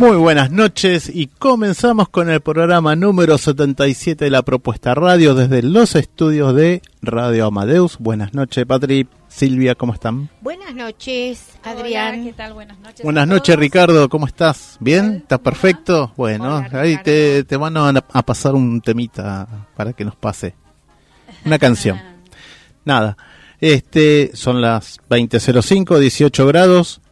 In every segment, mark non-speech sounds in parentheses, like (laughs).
Muy buenas noches y comenzamos con el programa número 77 de la propuesta radio desde los estudios de Radio Amadeus. Buenas noches, Patri. Silvia, ¿cómo están? Buenas noches, Adrián. ¿qué tal? Buenas noches. Buenas noches, Ricardo. ¿Cómo estás? ¿Bien? ¿Estás perfecto? Bueno, ahí te, te, van a, a pasar un temita para que nos pase. Una canción. (laughs) Nada. Este, son las 20.05, 18 grados,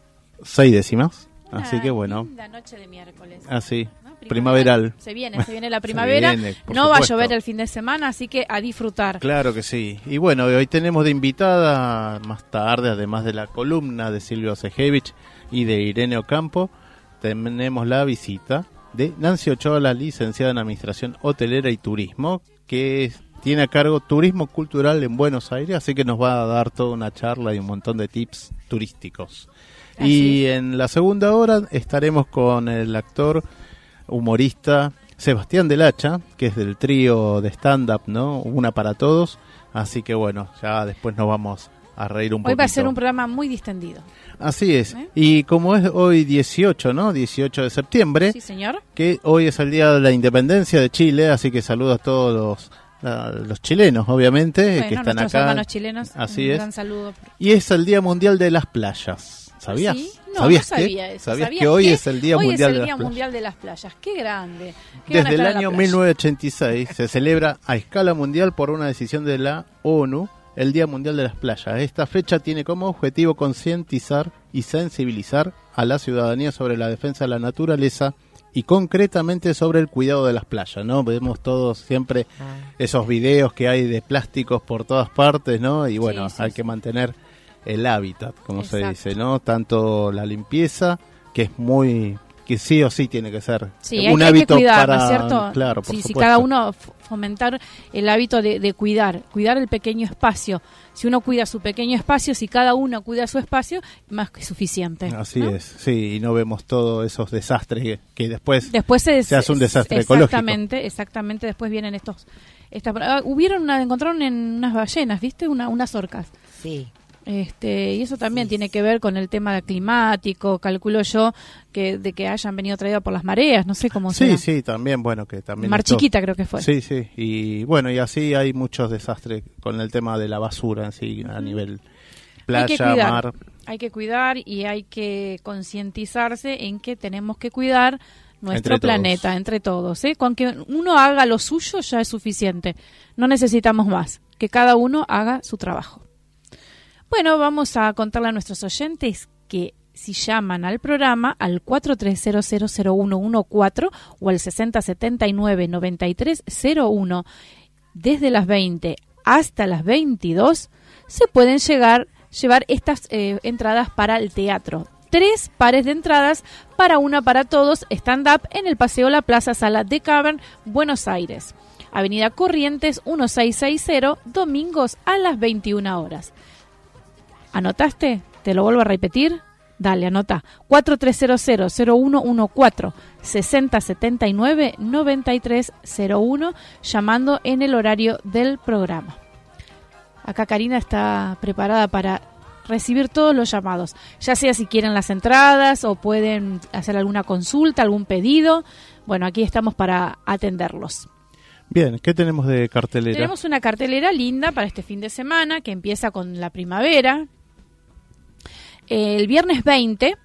6 décimas. Así que bueno. La noche de miércoles. Así. Primaveral. Se viene, se viene la (laughs) primavera. no va a llover el fin de semana, así que a disfrutar. Claro que sí. Y bueno, hoy tenemos de invitada más tarde, además de la columna de Silvio Sejevich y de Irene Ocampo, tenemos la visita de Nancy Ochoa, la licenciada en Administración Hotelera y Turismo, que tiene a cargo Turismo Cultural en Buenos Aires, así que nos va a dar toda una charla y un montón de tips turísticos y en la segunda hora estaremos con el actor humorista Sebastián Del Hacha, que es del trío de stand-up, ¿no? Una para todos. Así que bueno, ya después nos vamos a reír un poco. Hoy va a ser un programa muy distendido. Así es. ¿Eh? Y como es hoy 18, ¿no? 18 de septiembre. Sí, señor. Que hoy es el Día de la Independencia de Chile, así que saludo a todos los, los chilenos, obviamente, que están acá. hermanos chilenos, así un es. gran saludo. Y es el Día Mundial de las Playas. ¿Sabías? ¿Sí? No, ¿Sabías no que? sabía eso. ¿Sabías ¿Sabías que hoy que es el Día hoy Mundial es el de Día las Playas? Mundial de las Playas. Qué grande. Qué Desde de el año playa. 1986 se celebra a escala mundial por una decisión de la ONU el Día Mundial de las Playas. Esta fecha tiene como objetivo concientizar y sensibilizar a la ciudadanía sobre la defensa de la naturaleza y concretamente sobre el cuidado de las playas, ¿no? Vemos todos siempre Ah. esos videos que hay de plásticos por todas partes, ¿no? Y bueno, Sí, sí, hay que mantener el hábitat, como se dice, ¿no? Tanto la limpieza, que es muy que sí o sí tiene que ser Sí, hay, un hay hábito que cuidar, para ¿no es cierto? claro, por Sí, si cada uno fomentar el hábito de, de cuidar, cuidar el pequeño espacio. Si uno cuida su pequeño espacio, si cada uno cuida su espacio, más que suficiente. Así ¿no? es, sí, y no vemos todos esos desastres que, que después Después se, se hace un desastre ecológico. Exactamente, exactamente. Después vienen estos. Estas, ah, hubieron una, encontraron en unas ballenas, ¿viste? Una, unas orcas. Sí. Este, y eso también Sí, tiene que ver con el tema climático, calculo yo, que de que hayan venido traído por las mareas, no sé cómo Sí, será. sí, también, bueno, que también Mar esto- Chiquita creo que fue. Sí, sí, y bueno, y así hay muchos desastres con el tema de la basura en sí, a nivel hay que playa, cuidar, mar. hay que cuidar y hay que concientizarse en que tenemos que cuidar nuestro Entre todos. planeta entre todos. ¿eh? Con que uno haga lo suyo ya es suficiente. No necesitamos más. Que cada uno haga su trabajo. Bueno, vamos a contarle a nuestros oyentes que si llaman al programa al 43000114 o al 6079-9301 desde las 20 hasta las 22 se pueden llegar llevar estas eh, entradas para el teatro. Tres pares de entradas para una para todos stand-up en el Paseo La Plaza Sala de Cavern, Buenos Aires. Avenida Corrientes 1660, domingos a las 21 horas. ¿Anotaste? ¿Te lo vuelvo a repetir? Dale, anota. 4300-0114 6079-9301 llamando en el horario del programa. Acá Karina está preparada para recibir todos los llamados, ya sea si quieren las entradas o pueden hacer alguna consulta, algún pedido. Bueno, aquí estamos para atenderlos. Bien, ¿qué tenemos de cartelera? Tenemos una cartelera linda para este fin de semana que empieza con la primavera. El viernes 20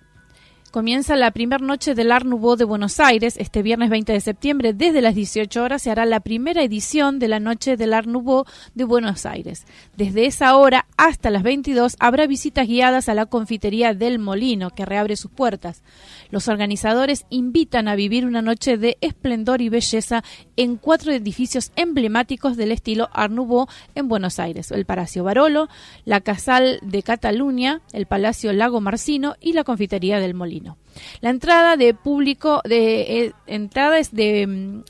comienza la primera noche del Art de Buenos Aires. Este viernes 20 de septiembre, desde las 18 horas, se hará la primera edición de la Noche del Art de Buenos Aires. Desde esa hora hasta las 22 habrá visitas guiadas a la confitería del Molino, que reabre sus puertas. Los organizadores invitan a vivir una noche de esplendor y belleza en cuatro edificios emblemáticos del estilo Art Nouveau en Buenos Aires: el Palacio Barolo, la Casal de Cataluña, el Palacio Lago Marcino y la confitería del Molino. La entrada de público de eh, entrada es de mm,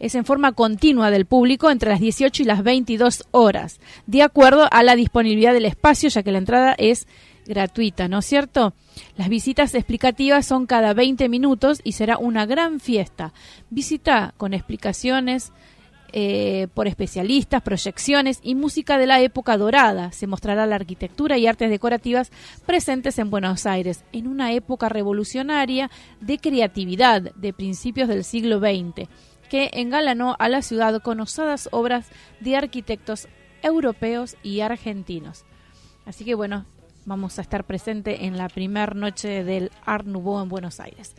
es en forma continua del público entre las 18 y las 22 horas, de acuerdo a la disponibilidad del espacio, ya que la entrada es gratuita, ¿no es cierto? Las visitas explicativas son cada 20 minutos y será una gran fiesta. Visita con explicaciones, eh, por especialistas, proyecciones y música de la época dorada. Se mostrará la arquitectura y artes decorativas presentes en Buenos Aires en una época revolucionaria de creatividad de principios del siglo XX, que engalanó a la ciudad con osadas obras de arquitectos europeos y argentinos. Así que bueno, vamos a estar presente en la primera noche del Art en Buenos Aires.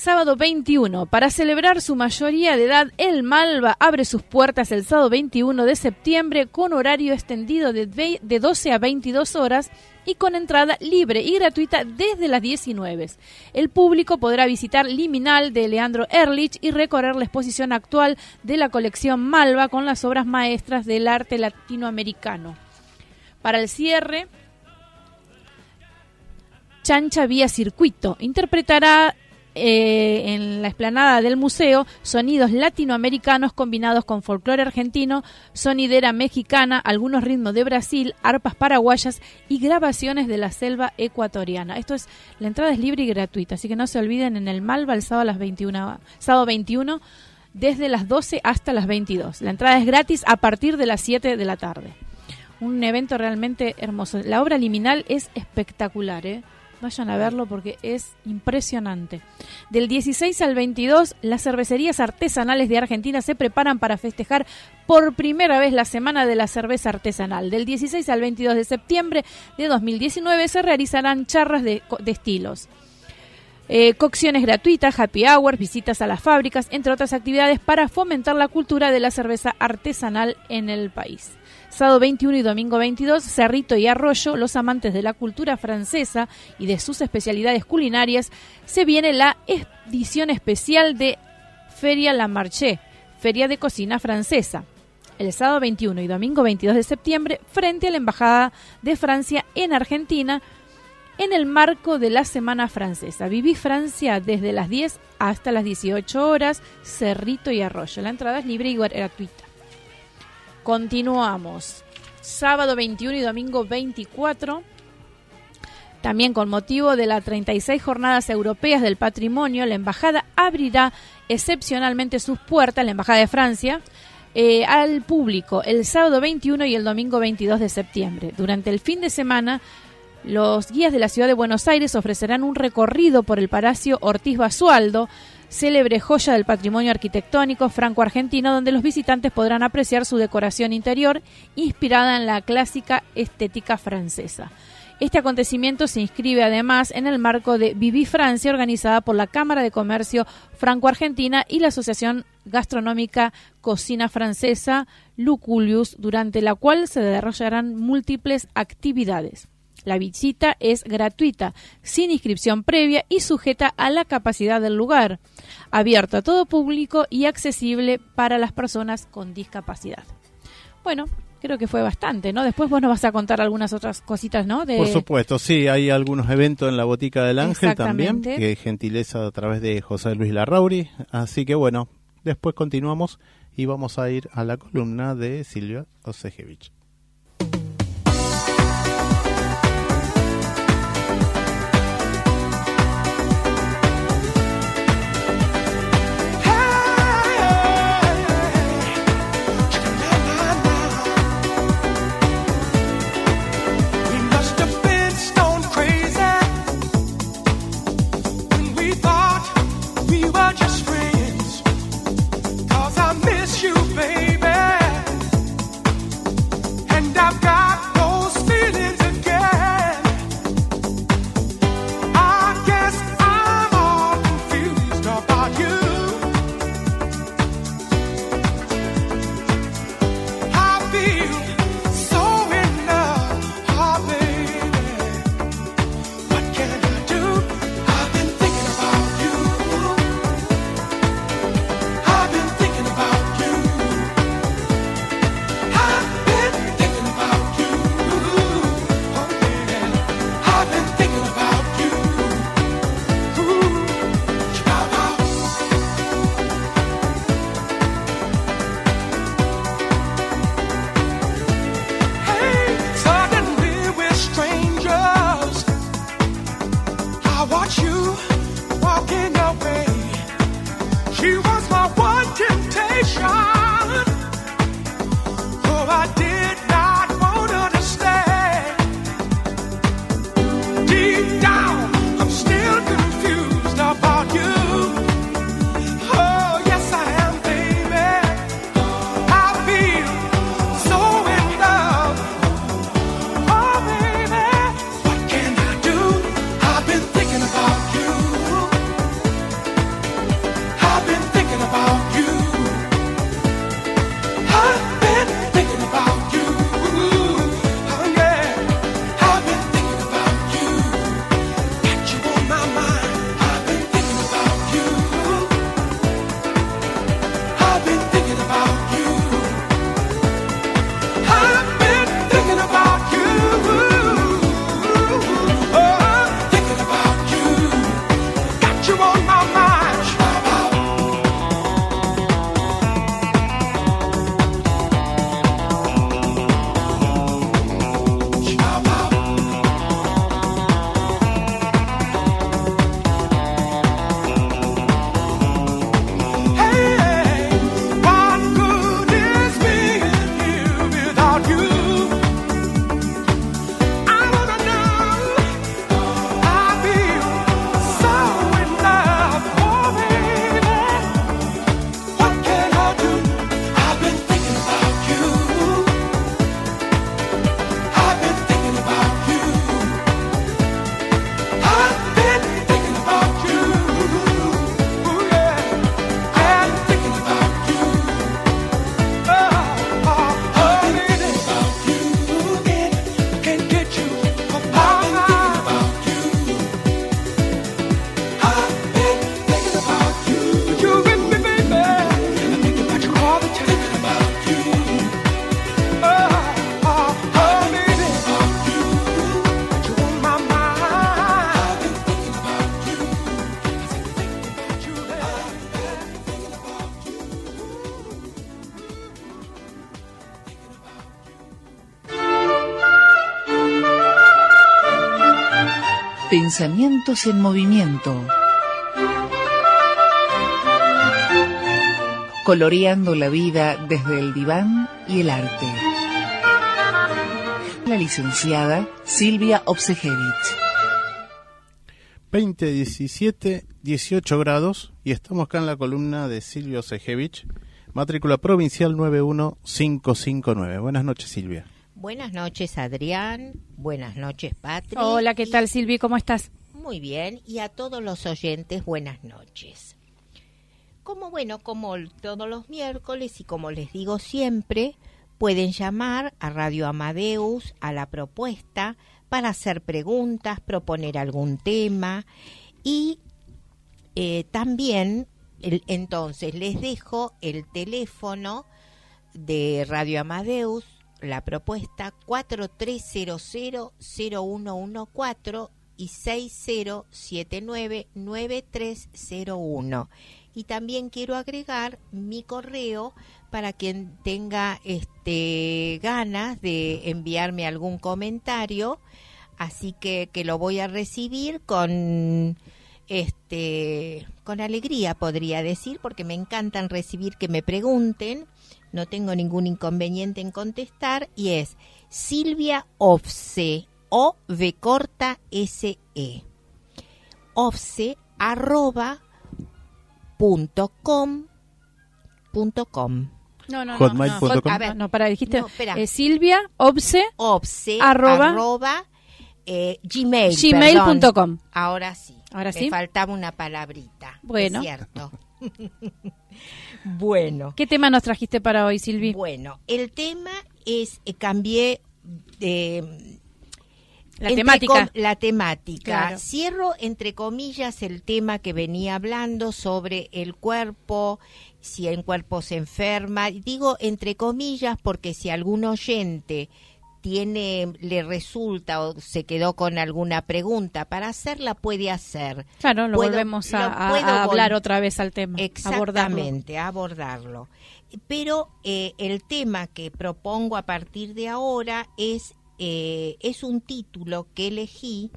Sábado 21. Para celebrar su mayoría de edad, el Malva abre sus puertas el sábado 21 de septiembre con horario extendido de, 12 a 22 horas y con entrada libre y gratuita desde las 19. El público podrá visitar Liminal de Leandro Erlich y recorrer la exposición actual de la colección Malva con las obras maestras del arte latinoamericano. Para el cierre, Chancha Vía Circuito interpretará eh, en la explanada del museo sonidos latinoamericanos combinados con folclore argentino, sonidera mexicana, algunos ritmos de Brasil, arpas paraguayas y grabaciones de la selva ecuatoriana. Esto es, la entrada es libre y gratuita, así que no se olviden en el Malva el sábado a las 21, sábado 21 desde las 12 hasta las 22. La entrada es gratis a partir de las 7 de la tarde. Un evento realmente hermoso. La obra liminal es espectacular, ¿eh? Vayan a verlo porque es impresionante. Del 16 al 22, las cervecerías artesanales de Argentina se preparan para festejar por primera vez la Semana de la Cerveza Artesanal. Del 16 al 22 de septiembre de 2019 se realizarán charras de, estilos. Eh, cocciones gratuitas, happy hours, visitas a las fábricas, entre otras actividades para fomentar la cultura de la cerveza artesanal en el país. Sábado 21 y domingo 22, Cerrito y Arroyo, los amantes de la cultura francesa y de sus especialidades culinarias, se viene la edición especial de Feria La Marché, Feria de Cocina Francesa. El sábado 21 y domingo 22 de septiembre, frente a la Embajada de Francia en Argentina, en el marco de la Semana Francesa. Viví Francia desde las 10 hasta las 18 horas, Cerrito y Arroyo. La entrada es libre y gratuita. Continuamos. Sábado 21 y domingo 24. También con motivo de las 36 Jornadas Europeas del Patrimonio, la Embajada abrirá excepcionalmente sus puertas, la Embajada de Francia, eh, al público el sábado 21 y el domingo 22 de septiembre. Durante el fin de semana, los guías de la ciudad de Buenos Aires ofrecerán un recorrido por el Palacio Ortiz Basualdo, célebre joya del patrimonio arquitectónico franco-argentino, donde los visitantes podrán apreciar su decoración interior inspirada en la clásica estética francesa. Este acontecimiento se inscribe además en el marco de Viví Francia, organizada por la Cámara de Comercio Franco-Argentina y la Asociación Gastronómica Cocina Francesa Luculius, durante la cual se desarrollarán múltiples actividades. La visita es gratuita, sin inscripción previa y sujeta a la capacidad del lugar, abierto a todo público y accesible para las personas con discapacidad. Bueno, creo que fue bastante, ¿no? Después vos nos vas a contar algunas otras cositas, ¿no? De... Por supuesto, sí, hay algunos eventos en la Botica del Ángel también, que gentileza a través de José Luis Larrauri. Así que bueno, después continuamos y vamos a ir a la columna de Silvia Osejevich. Pensamientos en movimiento. Coloreando la vida desde el diván y el arte. La licenciada Silvia Obsejevich. 20, 17, 18 grados y estamos acá en la columna de Silvio Sejevich, matrícula provincial 91559. Buenas noches, Silvia. Buenas noches, Adrián. Buenas noches, Patri. Hola, ¿qué tal, Silvi? ¿Cómo estás? Muy bien. Y a todos los oyentes, buenas noches. Como bueno, como todos los miércoles y como les digo siempre, pueden llamar a Radio Amadeus a la propuesta para hacer preguntas, proponer algún tema y eh, también, el- entonces, les dejo el teléfono de Radio Amadeus, la propuesta 4300-0114 y 6079-9301. Y también quiero agregar mi correo para quien tenga este ganas de enviarme algún comentario, así que, que lo voy a recibir con este con alegría podría decir porque me encantan recibir que me pregunten no tengo ningún inconveniente en contestar y es Silvia Ofse o V corta S E Ofse arroba punto com punto com No, no, no. No, hot- A ver. no, para, dijiste No, espera. eh, Silvia Obse. Obse Arroba. arroba, eh, gmail Gmail.com. ahora sí Ahora Me sí. faltaba una palabrita Bueno. es cierto (laughs) bueno ¿Qué tema nos trajiste para hoy, Silvi? Bueno, el tema es, eh, cambié de... La entre temática. la temática. Claro. Cierro, entre comillas, el tema que venía hablando sobre el cuerpo, si el cuerpo se enferma. Digo entre comillas porque si algún oyente tiene, le resulta o se quedó con alguna pregunta para hacerla, puede hacer. Claro, lo Puedo- volvemos a, lo hablar vol- otra vez al tema. abordarlo. Exactamente, abordarlo. Pero eh, el tema que propongo a partir de ahora es, eh, es un título que elegí,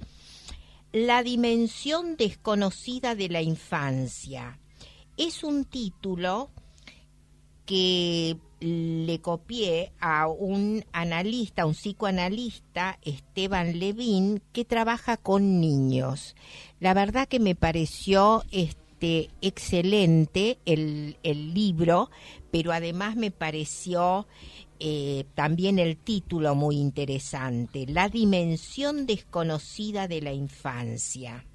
La dimensión desconocida de la infancia. Es un título que le copié a un analista, un psicoanalista, Esteban Levin, que trabaja con niños. La verdad que me pareció este excelente el, el libro, pero además me pareció eh, también el título muy interesante, La dimensión desconocida de la infancia.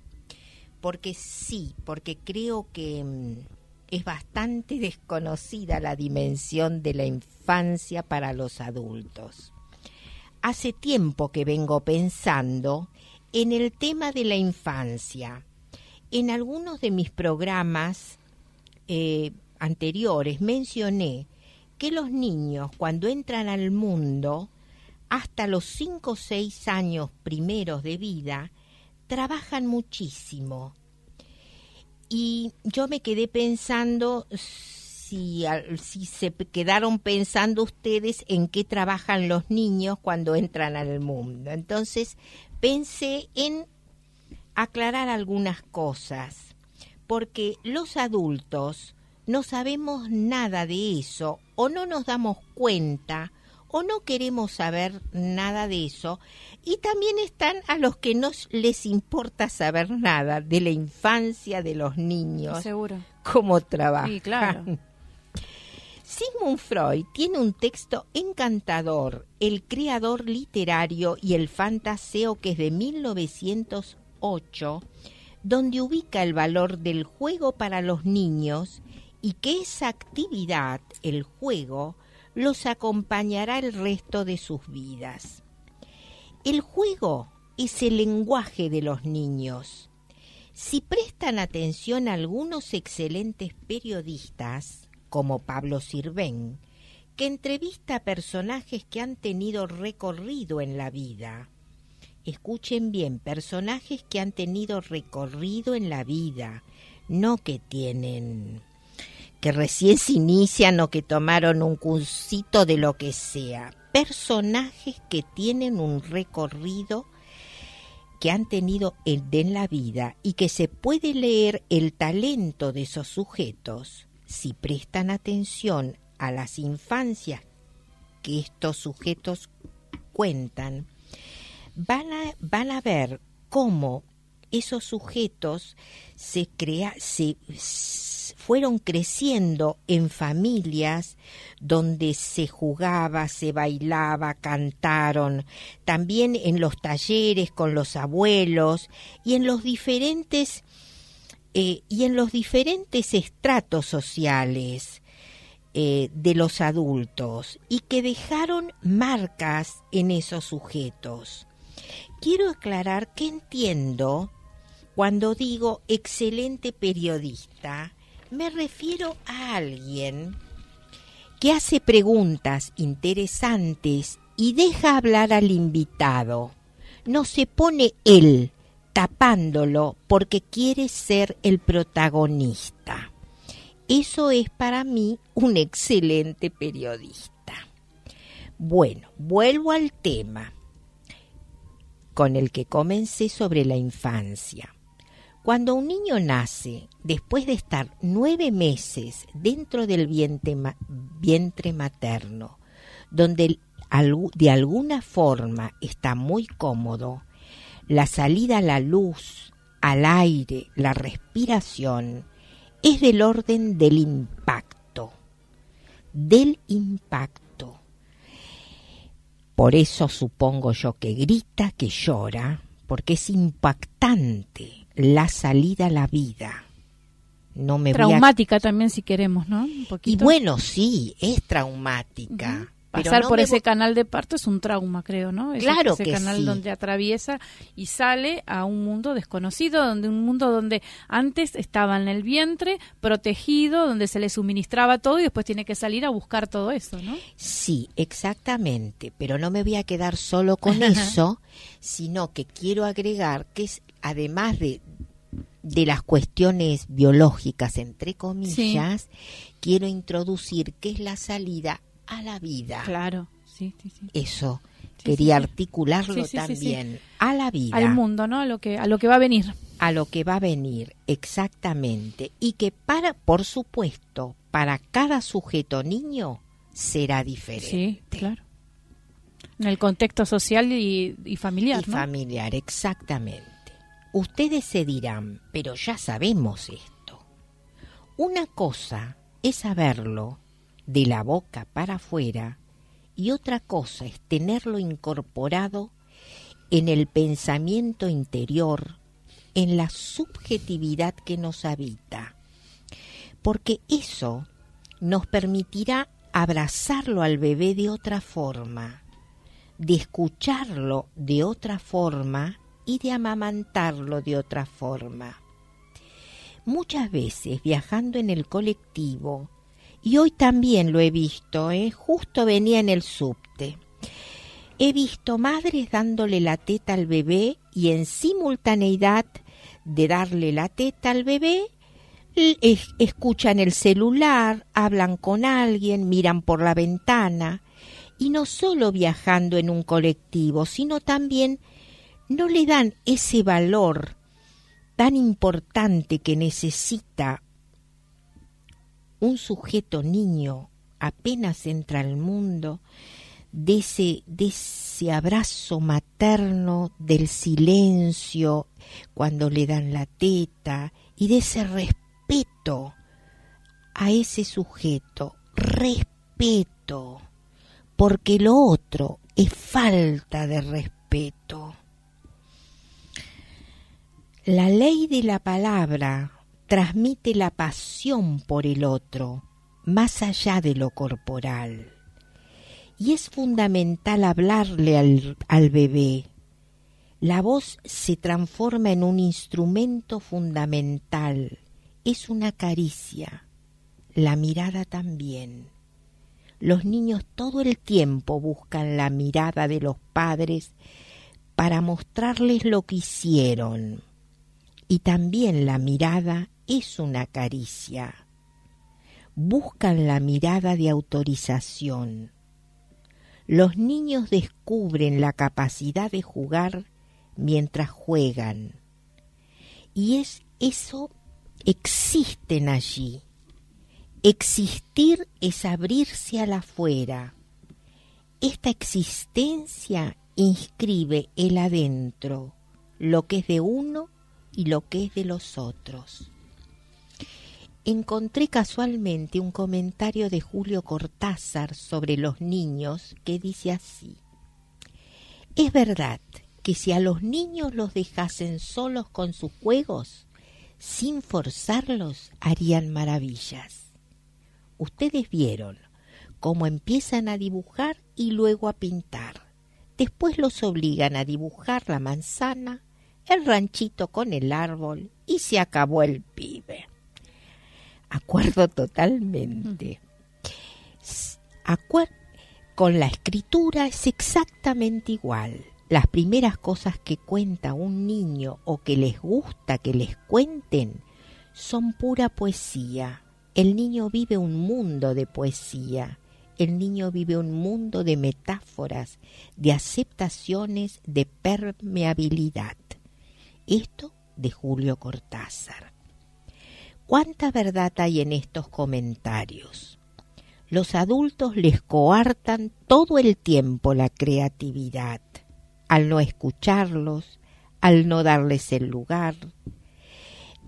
Porque sí, porque creo que mm, es bastante desconocida la dimensión de la infancia para los adultos. Hace tiempo que vengo pensando en el tema de la infancia. En algunos de mis programas eh, anteriores mencioné que los niños cuando entran al mundo, hasta los 5 o 6 años primeros de vida, trabajan muchísimo. Y yo me quedé pensando si, si se quedaron pensando ustedes en qué trabajan los niños cuando entran al mundo. Entonces pensé en aclarar algunas cosas, porque los adultos no sabemos nada de eso o no nos damos cuenta o no queremos saber nada de eso y también están a los que no les importa saber nada de la infancia de los niños, Seguro. cómo trabajan. Sí, claro. (laughs) Sigmund Freud tiene un texto encantador, El creador literario y el fantaseo, que es de 1908, donde ubica el valor del juego para los niños y que esa actividad, el juego, los acompañará el resto de sus vidas. El juego es el lenguaje de los niños. Si prestan atención a algunos excelentes periodistas, como Pablo Sirven, que entrevista a personajes que han tenido recorrido en la vida. Escuchen bien, personajes que han tenido recorrido en la vida, no que tienen que recién se inician o que tomaron un cursito de lo que sea. Personajes que tienen un recorrido que han tenido en, la vida y que se puede leer el talento de esos sujetos si prestan atención a las infancias que estos sujetos cuentan, van a, van a ver cómo esos sujetos se, crea, se fueron creciendo en familias donde se jugaba, se bailaba, cantaron, también en los talleres con los abuelos y en los diferentes eh, y en los diferentes estratos sociales eh, de los adultos y que dejaron marcas en esos sujetos. Quiero aclarar que entiendo cuando digo excelente periodista, me refiero a alguien que hace preguntas interesantes y deja hablar al invitado. No se pone él tapándolo porque quiere ser el protagonista. Eso es para mí un excelente periodista. Bueno, vuelvo al tema con el que comencé sobre la infancia. Cuando un niño nace, después de estar nueve meses dentro del vientre, ma- vientre materno, donde de alguna forma está muy cómodo, la salida a la luz, al aire, la respiración, es del orden del impacto, del impacto. Por eso supongo yo que grita, que llora, porque es impactante la salida a la vida. No me a Traumática también, si queremos, ¿no? Un y bueno, sí, es traumática. Pasar no por ese canal de parto es un trauma, creo, ¿no? Ese- Claro ese que canal sí. donde atraviesa y sale a un mundo desconocido, donde un mundo donde antes estaba en el vientre, protegido, donde se le suministraba todo y después tiene que salir a buscar todo eso, ¿no? Sí, exactamente, pero no me voy a quedar solo (laughs) con eso, sino que quiero agregar que es, además de, de las cuestiones biológicas, entre comillas, quiero introducir que es la salida a la vida. Claro, sí, sí, sí. Eso, Sí, quería articularlo también. A la vida. Al mundo, ¿no? A lo que a lo que va a venir. a lo que va a venir exactamente y que para por supuesto para cada sujeto niño será diferente Sí, claro. En el contexto social y, y familiar, y ¿no? familiar exactamente ustedes se dirán pero ya sabemos esto una cosa es saberlo de la boca para afuera y otra cosa es tenerlo incorporado en el pensamiento interior, en la subjetividad que nos habita. Porque eso nos permitirá abrazarlo al bebé de otra forma, de escucharlo de otra forma y de amamantarlo de otra forma. Muchas veces viajando en el colectivo, y hoy también lo he visto, ¿eh? justo venía en el subte, He visto madres dándole la teta al bebé y en simultaneidad de darle la teta al bebé, escuchan el celular, hablan con alguien, miran por la ventana y no solo viajando en un colectivo, sino también no le dan ese valor tan importante que necesita un sujeto niño apenas entra al mundo, de ese, abrazo materno, del silencio cuando le dan la teta y de ese respeto a ese sujeto, respeto, porque lo otro es falta de respeto. La ley de la palabra transmite la pasión por el otro, más allá de lo corporal. Y es fundamental hablarle al, bebé. La voz se transforma en un instrumento fundamental. Es una caricia. La mirada también. Los niños todo el tiempo buscan la mirada de los padres para mostrarles lo que hicieron. Y también la mirada es una caricia. Buscan la mirada de autorización. Los niños descubren la capacidad de jugar mientras juegan. Y es eso existen allí. Existir es abrirse al afuera. Esta existencia inscribe el adentro, lo que es de uno y lo que es de los otros. Encontré casualmente un comentario de Julio Cortázar sobre los niños que dice así. Es verdad que si a los niños los dejasen solos con sus juegos, sin forzarlos, harían maravillas. Ustedes vieron cómo empiezan a dibujar y luego a pintar. Después los obligan a dibujar la manzana, el ranchito con el árbol y se acabó el pibe. Acuerdo totalmente. Acuer- con la escritura es exactamente igual. Las primeras cosas que cuenta un niño o que les gusta que les cuenten son pura poesía. El niño vive un mundo de poesía. El niño vive un mundo de metáforas, de aceptaciones, de permeabilidad. Esto de Julio Cortázar. ¿Cuánta verdad hay en estos comentarios? Los adultos les coartan todo el tiempo la creatividad, al no escucharlos, al no darles el lugar,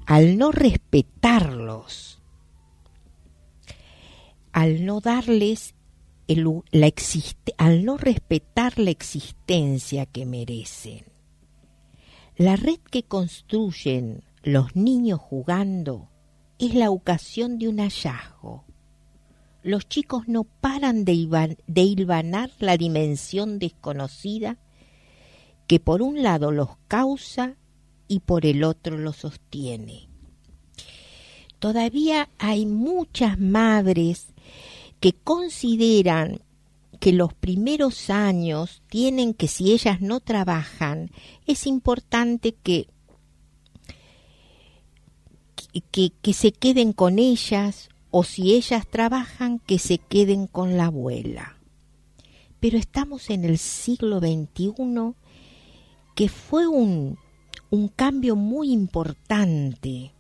al no respetarlos, al no darles el la al no respetar la existencia que merecen. La red que construyen los niños jugando es la ocasión de un hallazgo. Los chicos no paran de, de hilvanar la dimensión desconocida que por un lado los causa y por el otro los sostiene. Todavía hay muchas madres que consideran que los primeros años tienen que si ellas no trabajan, es importante que que, que se queden con ellas o si ellas trabajan que se queden con la abuela. Pero estamos en el siglo XXI que fue un, un cambio muy importante.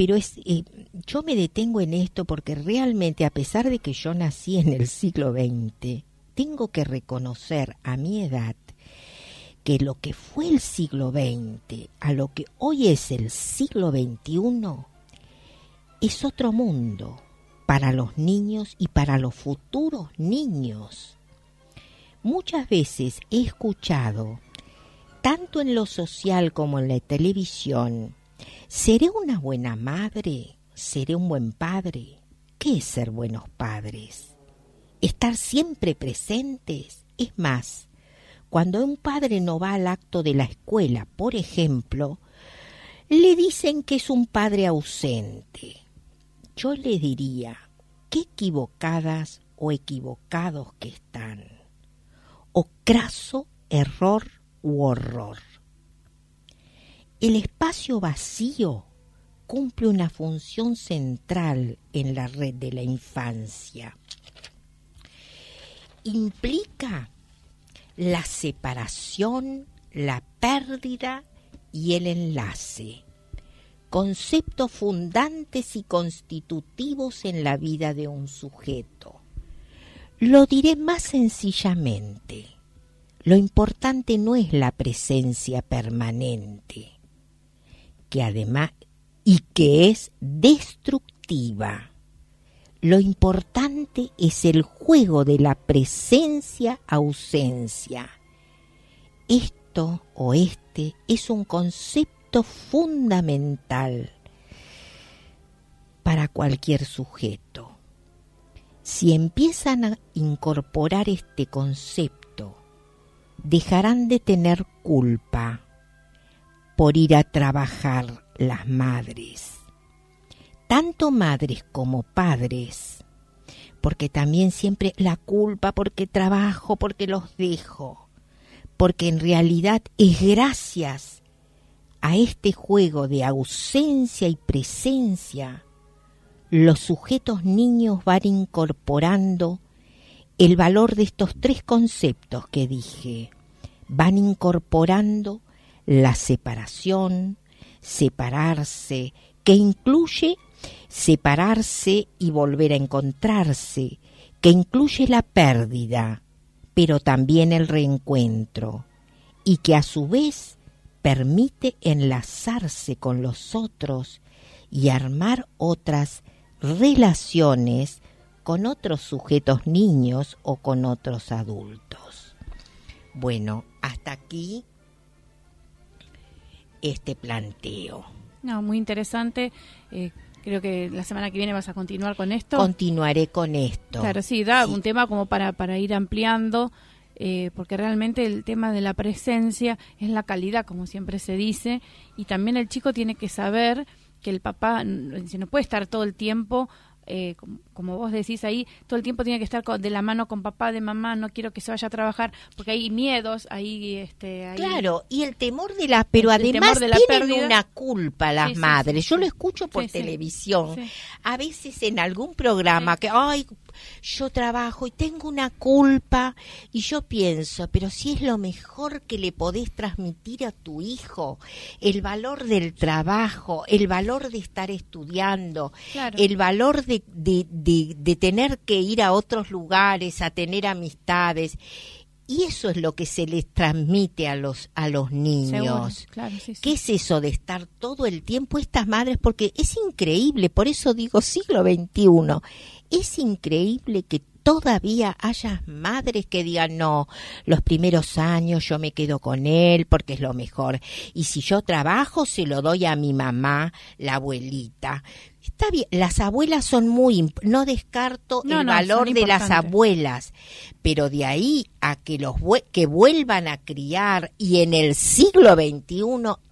Pero es, eh, yo me detengo en esto porque realmente, a pesar de que yo nací en el siglo XX, tengo que reconocer a mi edad que lo que fue el siglo XX a lo que hoy es el siglo XXI es otro mundo para los niños y para los futuros niños. Muchas veces he escuchado, tanto en lo social como en la televisión, ¿seré una buena madre? ¿Seré un buen padre? ¿Qué es ser buenos padres? Estar siempre presentes. Es más, cuando un padre no va al acto de la escuela, por ejemplo, le dicen que es un padre ausente. Yo le diría, qué equivocadas o equivocados que están. O craso error u horror. El espacio vacío cumple una función central en la red de la infancia. Implica la separación, la pérdida y el enlace, conceptos fundantes y constitutivos en la vida de un sujeto. Lo diré más sencillamente. Lo importante no es la presencia permanente, que además y que es destructiva. Lo importante es el juego de la presencia-ausencia. Esto o este es un concepto fundamental para cualquier sujeto. Si empiezan a incorporar este concepto, dejarán de tener culpa por ir a trabajar las madres. Tanto madres como padres, porque también siempre la culpa porque trabajo, porque los dejo, porque en realidad es gracias a este juego de ausencia y presencia, los sujetos niños van incorporando el valor de estos tres conceptos que dije, van incorporando la separación, separarse, que incluye separarse y volver a encontrarse, que incluye la pérdida, pero también el reencuentro, y que a su vez permite enlazarse con los otros y armar otras relaciones con otros sujetos niños o con otros adultos. Bueno, hasta aquí este planteo. No, muy interesante. Eh, creo que la semana que viene vas a continuar con esto. Continuaré con esto. Claro, sí, da Sí. un tema como para, para ir ampliando eh, porque realmente el tema de la presencia es la calidad, como siempre se dice, y también el chico tiene que saber que el papá si no puede estar todo el tiempo eh, como, como vos decís ahí, todo el tiempo tiene que estar con- de la mano con papá, de mamá, no quiero que se vaya a trabajar, porque hay miedos, hay, este, hay- Claro, y el temor de la, pero El además de la tienen pérdida. una culpa las Sí, madres. sí, Yo lo escucho por televisión, a veces en algún programa que, ay, yo trabajo y tengo una culpa y yo pienso, pero si es lo mejor que le podés transmitir a tu hijo, el valor del trabajo, el valor de estar estudiando, Claro. el valor de, de, de, de tener que ir a otros lugares, a tener amistades. Y eso es lo que se les transmite a los, a los niños. Seguro, claro, sí, sí. ¿Qué es eso de estar todo el tiempo estas madres? Porque es increíble, por eso digo siglo XXI, es increíble que todavía haya madres que digan, no, los primeros años yo me quedo con él porque es lo mejor. Y si yo trabajo, se lo doy a mi mamá, la abuelita. Está bien, las abuelas son muy, no descarto No, el no, valor de las abuelas, pero de ahí a que los que vuelvan a criar y en el siglo XXI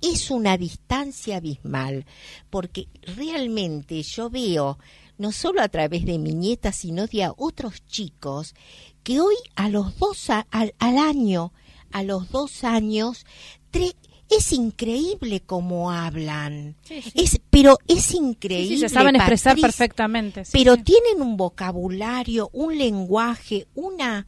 es una distancia abismal, porque realmente yo veo no solo a través de mi nieta, sino de a otros chicos que hoy a los dos a- al, al año, a los dos años, tre- es increíble cómo hablan. Sí, sí. Es, pero es increíble. sí, se saben expresar perfectamente. pero tienen un vocabulario, un lenguaje, una,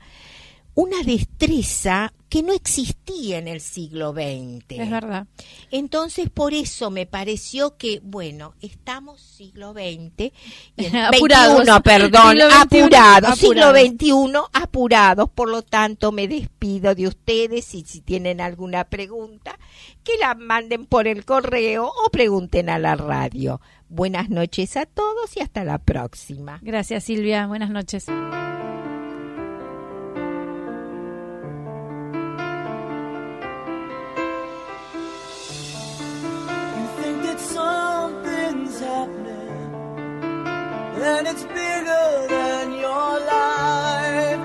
una destreza que no existía en el siglo XX. Es verdad. Entonces, por eso me pareció que, bueno, estamos siglo XX, y en- (laughs) Apurados. 21, perdón, Siglo apurados, siglo. XXI, apurados, por lo tanto me despido de ustedes y si tienen alguna pregunta, que la manden por el correo o pregunten a la radio. Buenas noches a todos y hasta la próxima. Gracias, Silvia. Buenas noches. And it's bigger than your life,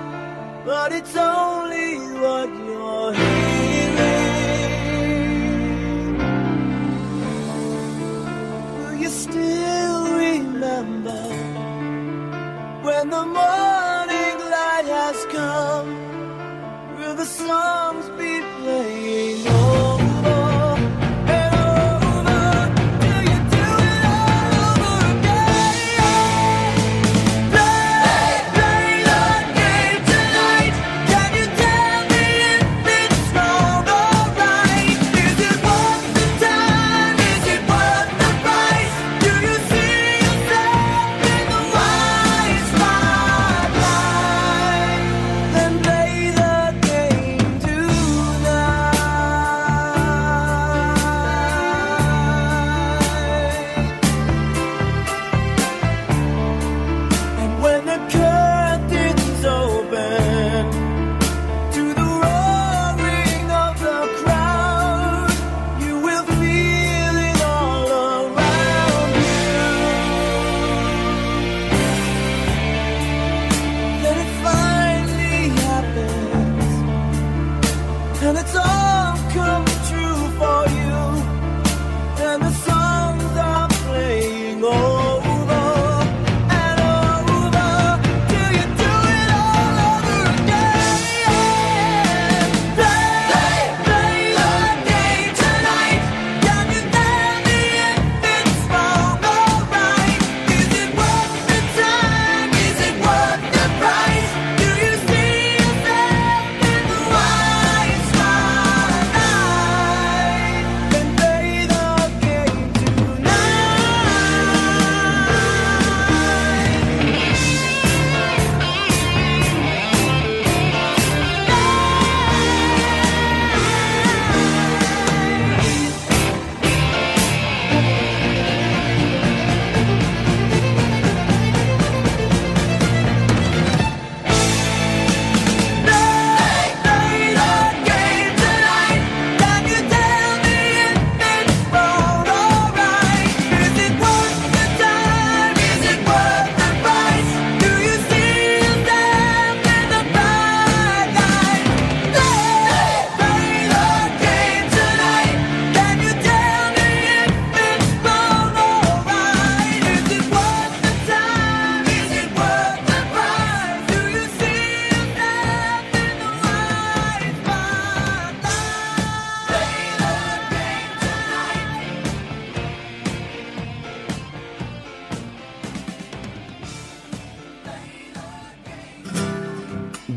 but it's only what you're hearing. Will you still remember when the morning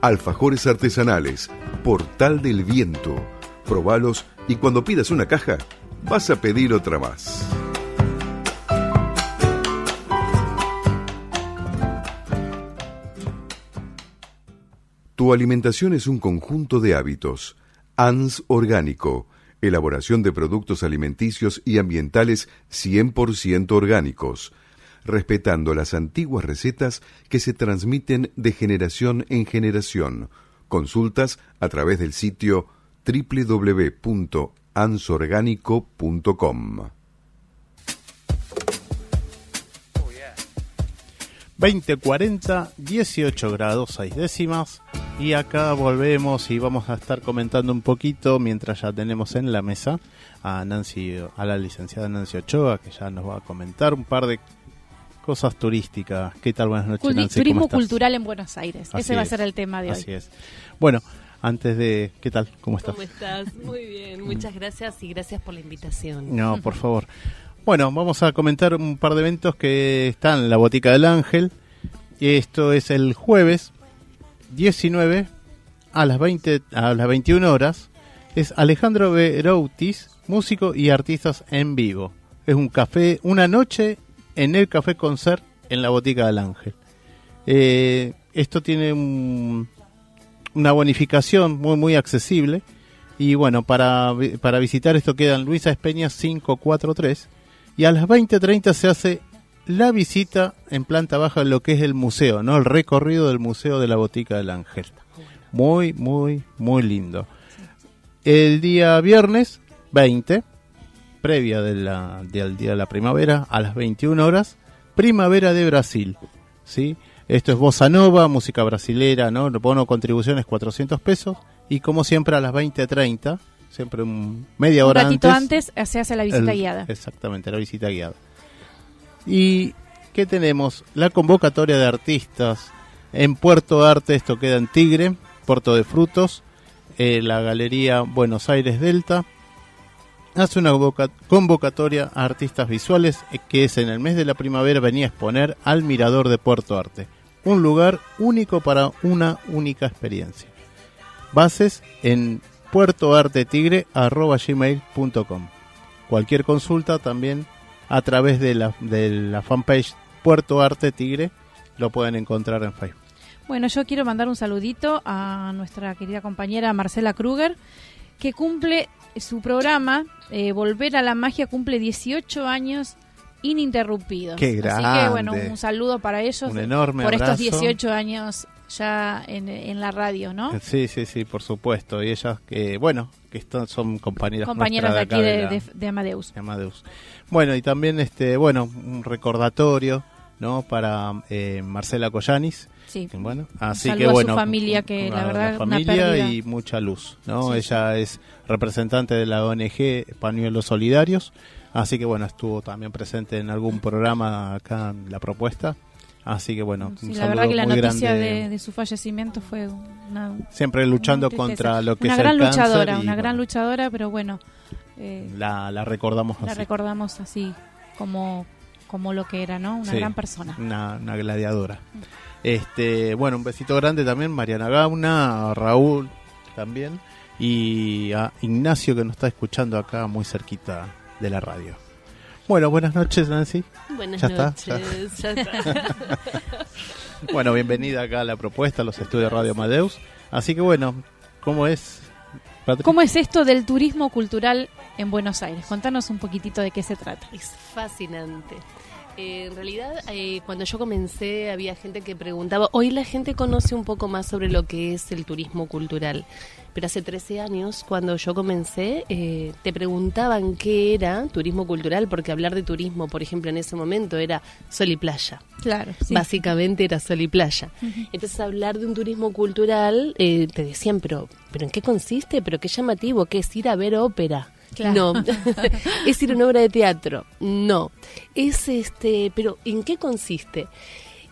Alfajores artesanales, Portal del Viento. Probalos y cuando pidas una caja, vas a pedir otra más. Tu alimentación es un conjunto de hábitos. ANS Orgánico. Elaboración de productos alimenticios y ambientales 100% orgánicos, respetando las antiguas recetas que se transmiten de generación en generación. Consultas a través del sitio www.ansorgánico.com. 2040, 18 grados 6 décimas. Y acá volvemos y vamos a estar comentando un poquito mientras ya tenemos en la mesa a Nancy, a la licenciada Nancy Ochoa, que ya nos va a comentar un par de cosas turísticas. ¿Qué tal? Buenas noches, Cul- Nancy. turismo cultural en Buenos Aires. Así Ese va a ser el tema de hoy. Así es. Bueno, antes de... ¿Qué tal? ¿Cómo estás? ¿Cómo estás? Muy bien, muchas gracias y gracias por la invitación. No, por favor. Bueno, vamos a comentar un par de eventos que están en la Botica del Ángel. Y esto es el jueves 19 a las 20 a las 21 horas. Es Alejandro Beroutis, músico y artistas en vivo. Es un café, una noche en el Café Concert en la Botica del Ángel. Eh, esto tiene un- una bonificación muy muy accesible y bueno, para, para visitar esto queda en Luisa Espeña 543 y a las 20.30 se hace la visita en planta baja lo que es el museo, ¿no? El recorrido del Museo de la Botica del Ángel. Muy, muy, muy lindo. El día viernes 20, previa de la- del día de la primavera, a las 21 horas, Primavera de Brasil, ¿sí? Esto es bossa nova, música brasilera, ¿no? Bono contribuciones 400 pesos y como siempre a las 20.30, siempre un media Un hora ratito antes, antes, se hace la visita el- guiada. Exactamente, la visita guiada. ¿Y qué tenemos? La convocatoria de artistas en Puerto Arte, esto queda en Tigre, Puerto de Frutos, eh, la Galería Buenos Aires Delta. Hace una convoca- convocatoria a artistas visuales que es en el mes de la primavera venía a exponer al Mirador de Puerto Arte. Un lugar único para una única experiencia. Bases en puertoartetigre.gmail.com Cualquier consulta también a través de la, de la fanpage Puerto Arte Tigre lo pueden encontrar en Facebook. Bueno, yo quiero mandar un saludito a nuestra querida compañera Marcela Kruger, que cumple su programa, eh, Volver a la Magia, cumple 18 años ininterrumpidos. ¡Qué Así que, bueno, grande! un saludo para ellos Un enorme por estos abrazo. 18 años ya en, en la radio, ¿no? Sí, sí, sí, por supuesto. Y ellas que, bueno, que están, son compañeras Compañeras de aquí de, de- de Amadeus. de Amadeus. Bueno, y también, este bueno, un recordatorio, ¿no? Para eh, Marcela Collanis. Sí. Bueno, así que a su bueno, familia, que la verdad, una familia y mucha luz, ¿no? Sí, Ella es representante de la ONG Pañuelos Solidarios, así que bueno, estuvo también presente en algún programa acá en la propuesta, así que bueno, Sí, un la verdad que la noticia de, de su fallecimiento fue una, siempre luchando una contra lo que una es gran el cáncer luchadora, y, una gran bueno, luchadora, pero bueno, eh, la, la recordamos la así. recordamos así como como lo que era, ¿no? Una Sí, gran persona. Una, una gladiadora. Este, bueno, un besito grande también, Mariana Gauna, a Raúl también, y a Ignacio que nos está escuchando acá muy cerquita de la radio. Bueno, buenas noches, Nancy. Buenas Ya está, noches. ya está. (laughs) Bueno, bienvenida acá a la propuesta, a los estudios Radio Amadeus. Así que bueno, ¿cómo es? ¿Cómo es esto del turismo cultural en Buenos Aires? Contanos un poquitito de qué se trata. Es fascinante. Eh, en realidad, eh, cuando yo comencé había gente que preguntaba, hoy la gente conoce un poco más sobre lo que es el turismo cultural, pero hace 13 años, cuando yo comencé, eh, te preguntaban qué era turismo cultural, porque hablar de turismo, por ejemplo, en ese momento era sol y playa. Claro, sí. Básicamente era sol y playa. Entonces hablar de un turismo cultural, eh, te decían, pero, pero ¿en qué consiste? ¿Pero qué llamativo? ¿Qué es ir a ver ópera? No. (laughs) ¿Es ir a una obra de teatro? No. Es este, pero ¿en qué consiste?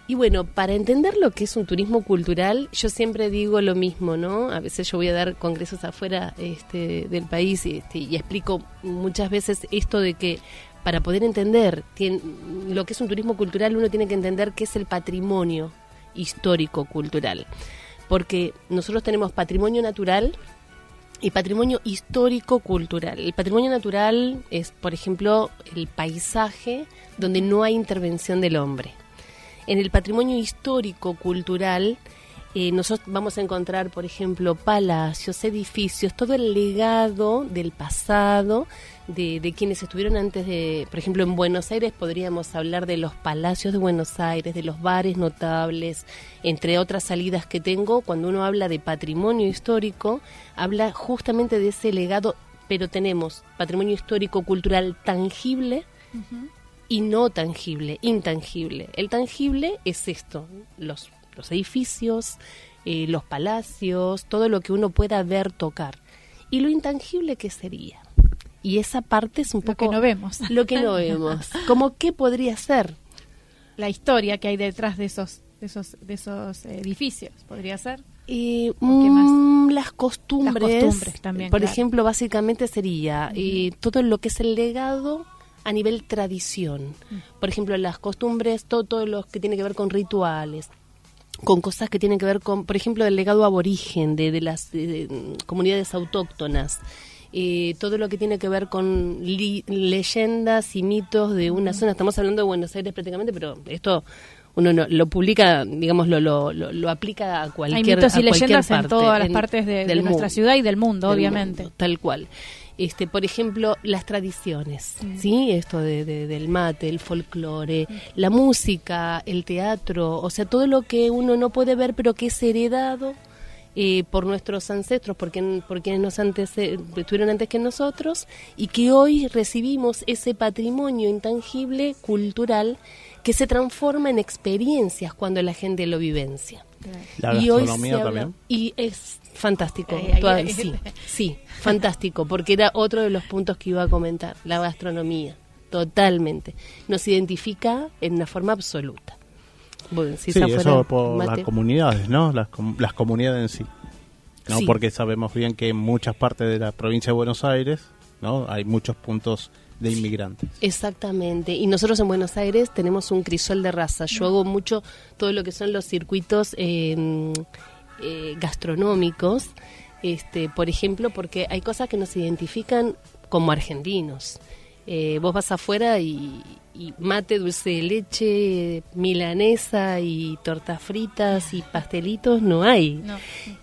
Y bueno, para entender lo que es un turismo cultural, yo siempre digo lo mismo, ¿no? A veces yo voy a dar congresos afuera este, del país y, este, y explico muchas veces esto de que para poder entender lo que es un turismo cultural, uno tiene que entender qué es el patrimonio histórico cultural. Porque nosotros tenemos patrimonio natural, y patrimonio histórico cultural. El patrimonio natural es, por ejemplo, el paisaje donde no hay intervención del hombre. En el patrimonio histórico cultural eh, nosotros vamos a encontrar, por ejemplo, palacios, edificios, todo el legado del pasado, de, de quienes estuvieron antes de, por ejemplo, en Buenos Aires podríamos hablar de los palacios de Buenos Aires, de los bares notables, entre otras salidas que tengo, cuando uno habla de patrimonio histórico, habla justamente de ese legado, pero tenemos patrimonio histórico cultural tangible, y no tangible, intangible. El tangible es esto, los, los edificios, eh, los palacios, todo lo que uno pueda ver, tocar. ¿Y lo intangible qué sería? Y esa parte es un Lo poco que no vemos. lo que no vemos. (laughs) ¿Cómo qué podría ser? La historia que hay detrás de esos, de esos, de esos edificios, podría ser. Eh, mm, las costumbres, Las costumbres también, por claro. ejemplo, básicamente sería eh, todo lo que es el legado a nivel tradición. Por ejemplo, las costumbres, todo, todo lo que tiene que ver con rituales, con cosas que tienen que ver con, por ejemplo, el legado aborigen de, de las de- de, mm, comunidades autóctonas. Eh, todo lo que tiene que ver con leyendas y mitos de una zona. Estamos hablando de Buenos Aires prácticamente, pero esto uno no- lo publica, digamos, lo, lo, lo, lo aplica a Hay cualquier mitos y leyendas en todas las en- partes de, nuestra mundo ciudad y del mundo, del obviamente. mundo, tal cual. Este, por ejemplo, las tradiciones, Mm. ¿sí? Esto de, de- del mate, el folclore, la música, el teatro, o sea, todo lo que uno no puede ver pero que es heredado eh, por nuestros ancestros, por, quien- por quienes nos antes, estuvieron antes que nosotros, y que hoy recibimos ese patrimonio intangible, cultural, que se transforma en experiencias cuando la gente lo vivencia. La Y hoy gastronomía se habla- también. Y es fantástico. Sí, (laughs) sí, fantástico, porque era otro de los puntos que iba a comentar, la gastronomía, totalmente. Nos identifica en una forma absoluta. Bueno, si Sí, eso por mate. las comunidades, ¿no? Las, com- las comunidades en sí. ¿no? Sí. Porque sabemos bien que en muchas partes de la provincia de Buenos Aires, ¿no? Hay muchos puntos de inmigrantes. Exactamente. Y nosotros en Buenos Aires tenemos un crisol de raza. Yo hago mucho todo lo que son los circuitos eh, eh, gastronómicos, este, por ejemplo, porque hay cosas que nos identifican como argentinos. Eh, vos vas afuera y, y mate, dulce de leche, milanesa y tortas fritas y pastelitos no hay. No.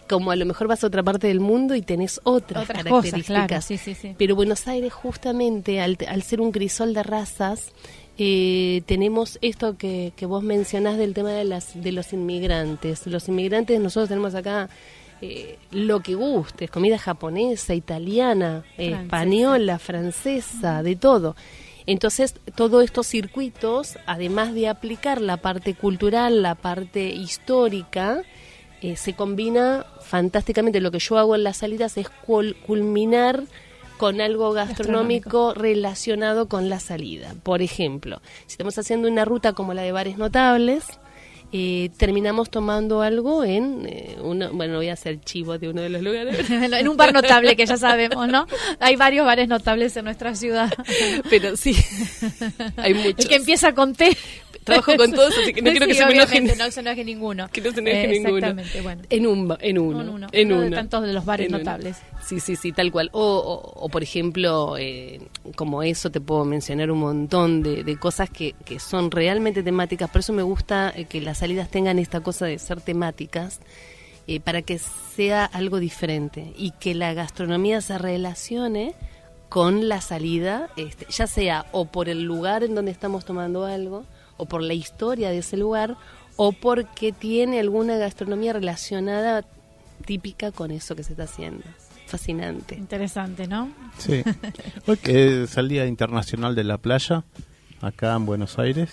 Como a lo mejor vas a otra parte del mundo y tenés otras, Otras cosas, características. claro, sí, sí, sí. Pero Buenos Aires, justamente, al, al ser un crisol de razas, eh, tenemos esto que, que vos mencionás del tema de, las, de los inmigrantes. Los inmigrantes, nosotros tenemos acá eh, lo que gustes, comida japonesa, italiana, eh, española, francesa, de todo. Entonces, todos estos circuitos, además de aplicar la parte cultural, la parte histórica, eh, se combina fantásticamente. Lo que yo hago en las salidas es cul- culminar con algo gastronómico, relacionado con la salida. Por ejemplo, si estamos haciendo una ruta como la de bares notables, eh, terminamos tomando algo en, eh, uno, bueno, voy a hacer chivo de uno de los lugares, (laughs) en un bar notable que ya sabemos, ¿no? Hay varios bares notables en nuestra ciudad. pero sí, hay muchos. El que empieza con T. Trabajo con (laughs) todos, así que no quiero que se me enojen. No se enoje ninguno. Que no se enoje Eh, ninguno. Exactamente, bueno. En un, en uno, En uno, en uno de tantos de los bares En uno. notables. Sí, sí, sí, tal cual. O, o, o, por ejemplo, eh, como eso te puedo mencionar un montón de, de cosas que, que son realmente temáticas. Por eso me gusta eh, que las salidas tengan esta cosa de ser temáticas, eh, para que sea algo diferente y que la gastronomía se relacione con la salida, este, ya sea o por el lugar en donde estamos tomando algo, o por la historia de ese lugar o porque tiene alguna gastronomía relacionada típica con eso que se está haciendo. Fascinante. Interesante, ¿no? Sí. (laughs) Hoy que es el Día Internacional de la Playa, acá en Buenos Aires.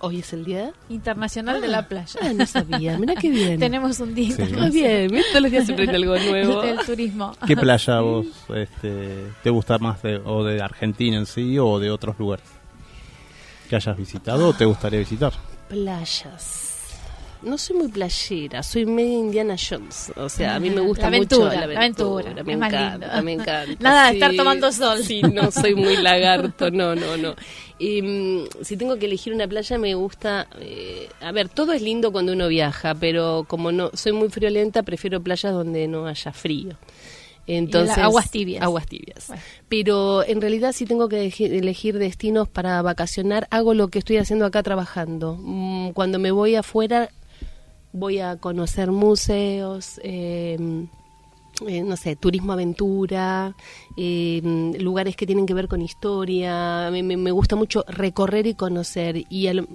Hoy es el día. Internacional de la playa. Ah, no sabía. Mira qué bien. (laughs) Tenemos un día Sí. Ah, internacional bien. Mira, todos los días se aprende algo (laughs) nuevo. del turismo. ¿Qué playa vos este, te gusta más de, o de Argentina en sí o de otros lugares? ¿Que hayas visitado o te gustaría visitar? Playas. No soy muy playera, soy media Indiana Jones. O sea, a mí me gusta La aventura, mucho la aventura, Me es más encanta, lindo. me encanta. Nada de sí. estar tomando sol. Sí, no soy muy (laughs) lagarto, no, no, no. Y, mm, si tengo que elegir una playa, me gusta. eh, a ver, todo es lindo cuando uno viaja, pero como no soy muy friolenta, prefiero playas donde no haya frío. Entonces, aguas tibias. Aguas tibias. Bueno. Pero en realidad si tengo que elegir, destinos para vacacionar, hago lo que estoy haciendo acá trabajando. Mm, Cuando me voy afuera, voy a conocer museos, eh, eh, no sé, turismo aventura, eh, lugares que tienen que ver con historia. Me, me- me gusta mucho recorrer y conocer. Y al-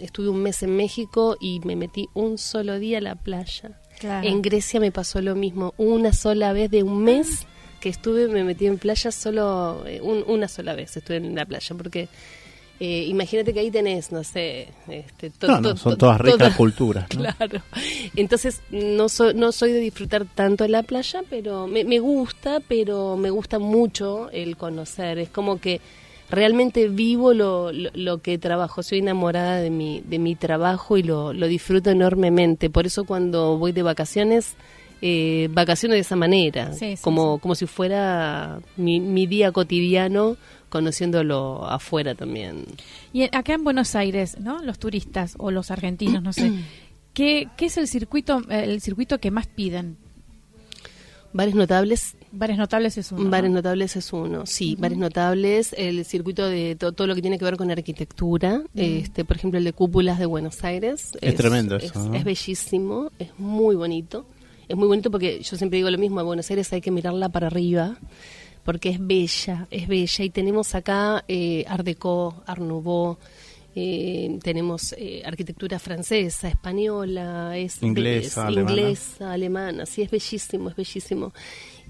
estuve un mes en México y me metí un solo día a la playa. Claro. En Grecia me pasó lo mismo. Una sola vez de un mes que estuve, me metí en playa solo, eh, un- una sola vez estuve en la playa, porque eh, imagínate que ahí tenés, no sé, este, to- No, no, to- son to- todas ricas culturas. (laughs) ¿no? Claro. Entonces, no soy, no soy de disfrutar tanto la playa, pero me, me gusta, pero me gusta mucho el conocer. Es como que realmente vivo lo, lo, lo que trabajo. Soy enamorada de mi, de mi trabajo y lo, lo disfruto enormemente. Por eso cuando voy de vacaciones, eh, vacaciones de esa manera, Sí, sí, como, como si fuera mi, mi día cotidiano, conociéndolo afuera también. Y acá en Buenos Aires, ¿no? Los turistas o los argentinos, no sé. ¿Qué, qué es el circuito el circuito que más piden? Bares notables Bares notables es uno. Bares ¿no? notables es uno, sí, bares notables, el circuito de to- todo lo que tiene que ver con arquitectura, este, por ejemplo el de cúpulas de Buenos Aires. Es tremendo es, eso, ¿no? es bellísimo, es muy bonito, es muy bonito porque yo siempre digo lo mismo, a Buenos Aires hay que mirarla para arriba, porque es bella, es bella, y tenemos acá eh, Art Deco, Art Nouveau, eh, tenemos eh, arquitectura francesa, española, es Inglesa, es alemana. inglesa, alemana, sí, es bellísimo, es bellísimo.